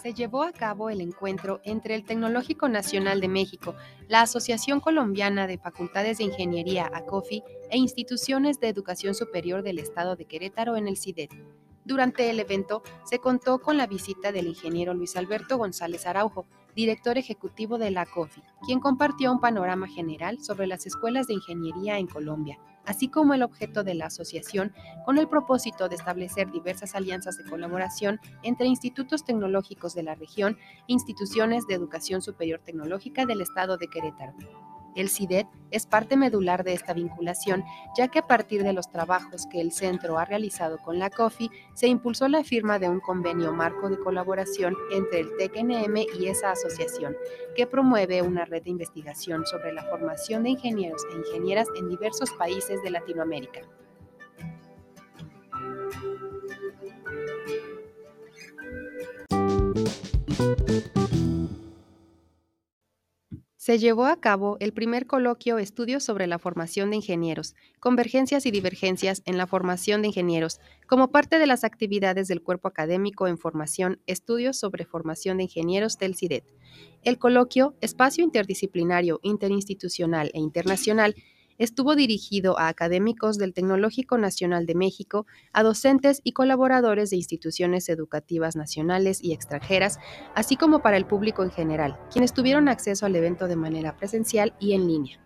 se llevó a cabo el encuentro entre el Tecnológico Nacional de México, la Asociación Colombiana de Facultades de Ingeniería ACOFI e instituciones de educación superior del Estado de Querétaro en el CIDET. Durante el evento se contó con la visita del ingeniero Luis Alberto González Araujo, director ejecutivo de la ACOFI, quien compartió un panorama general sobre las escuelas de ingeniería en Colombia así como el objeto de la asociación, con el propósito de establecer diversas alianzas de colaboración entre institutos tecnológicos de la región e instituciones de educación superior tecnológica del estado de Querétaro. El CIDET es parte medular de esta vinculación, ya que a partir de los trabajos que el centro ha realizado con la COFI, se impulsó la firma de un convenio marco de colaboración entre el TECNM y esa asociación, que promueve una red de investigación sobre la formación de ingenieros e ingenieras en diversos países de Latinoamérica. Se llevó a cabo el primer coloquio Estudios sobre la formación de ingenieros, convergencias y divergencias en la formación de ingenieros, como parte de las actividades del cuerpo académico en formación Estudios sobre formación de ingenieros del CIDET. El coloquio, espacio interdisciplinario, interinstitucional e internacional, estuvo dirigido a académicos del Tecnológico Nacional de México, a docentes y colaboradores de instituciones educativas nacionales y extranjeras, así como para el público en general, quienes tuvieron acceso al evento de manera presencial y en línea.